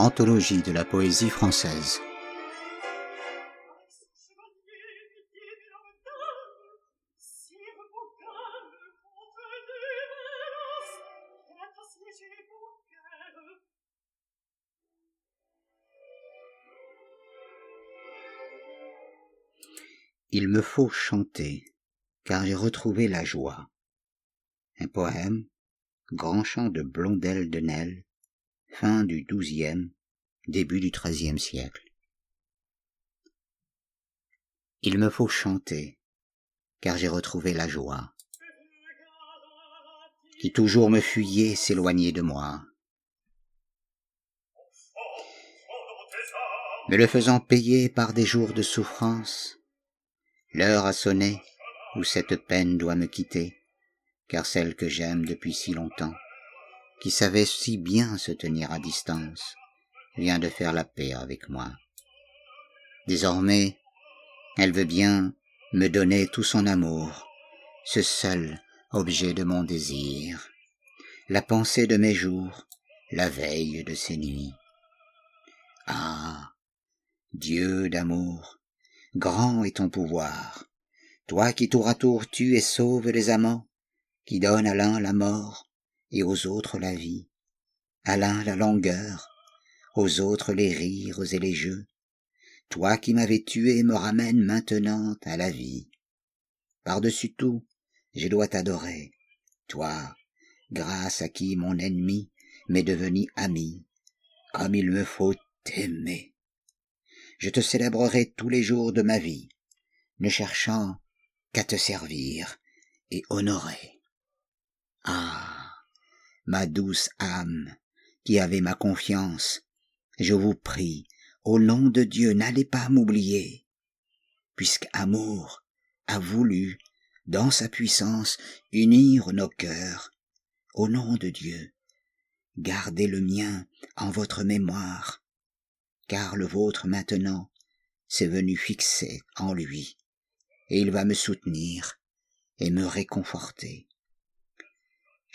Anthologie de la poésie française. Il me faut chanter, car j'ai retrouvé la joie. Un poème, grand chant de Blondel de Nesle, fin du XIIe, début du XIIIe siècle. Il me faut chanter, car j'ai retrouvé la joie, qui toujours me fuyait s'éloigner de moi. Me le faisant payer par des jours de souffrance, l'heure a sonné où cette peine doit me quitter, car celle que j'aime depuis si longtemps, qui savait si bien se tenir à distance, vient de faire la paix avec moi. Désormais, elle veut bien me donner tout son amour, ce seul objet de mon désir, la pensée de mes jours, la veille de ces nuits. Ah, Dieu d'amour, grand est ton pouvoir, toi qui tour à tour tues et sauves les amants, qui donnes à l'un la mort, et aux autres la vie, à l'un la langueur, aux autres les rires et les jeux. Toi qui m'avais tué me ramènes maintenant à la vie. Par-dessus tout, je dois t'adorer, toi, grâce à qui mon ennemi m'est devenu ami, comme il me faut t'aimer. Je te célébrerai tous les jours de ma vie, ne cherchant qu'à te servir et honorer. Ah ma douce âme, qui avez ma confiance, je vous prie, au nom de Dieu, n'allez pas m'oublier, puisque amour a voulu, dans sa puissance, unir nos cœurs, au nom de Dieu, gardez le mien en votre mémoire, car le vôtre maintenant s'est venu fixer en lui, et il va me soutenir et me réconforter.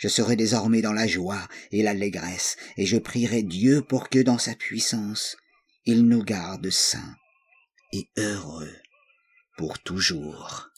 Je serai désormais dans la joie et l'allégresse, et je prierai Dieu pour que dans sa puissance, il nous garde saints et heureux pour toujours.